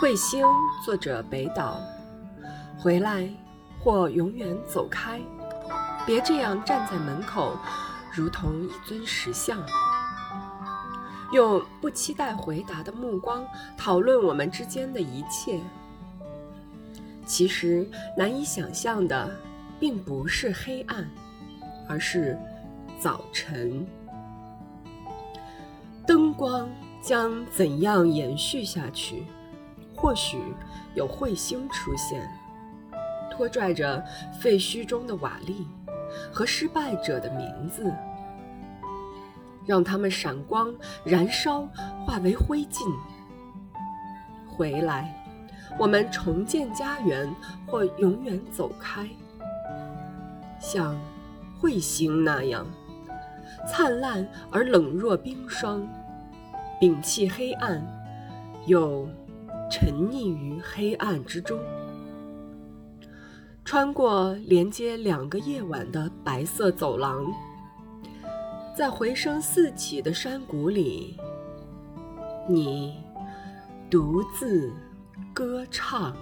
彗星，作者北岛。回来或永远走开，别这样站在门口，如同一尊石像，用不期待回答的目光讨论我们之间的一切。其实难以想象的，并不是黑暗，而是早晨。灯光将怎样延续下去？或许有彗星出现，拖拽着废墟中的瓦砾和失败者的名字，让他们闪光、燃烧，化为灰烬。回来，我们重建家园，或永远走开，像彗星那样灿烂而冷若冰霜，摒弃黑暗，又。沉溺于黑暗之中，穿过连接两个夜晚的白色走廊，在回声四起的山谷里，你独自歌唱。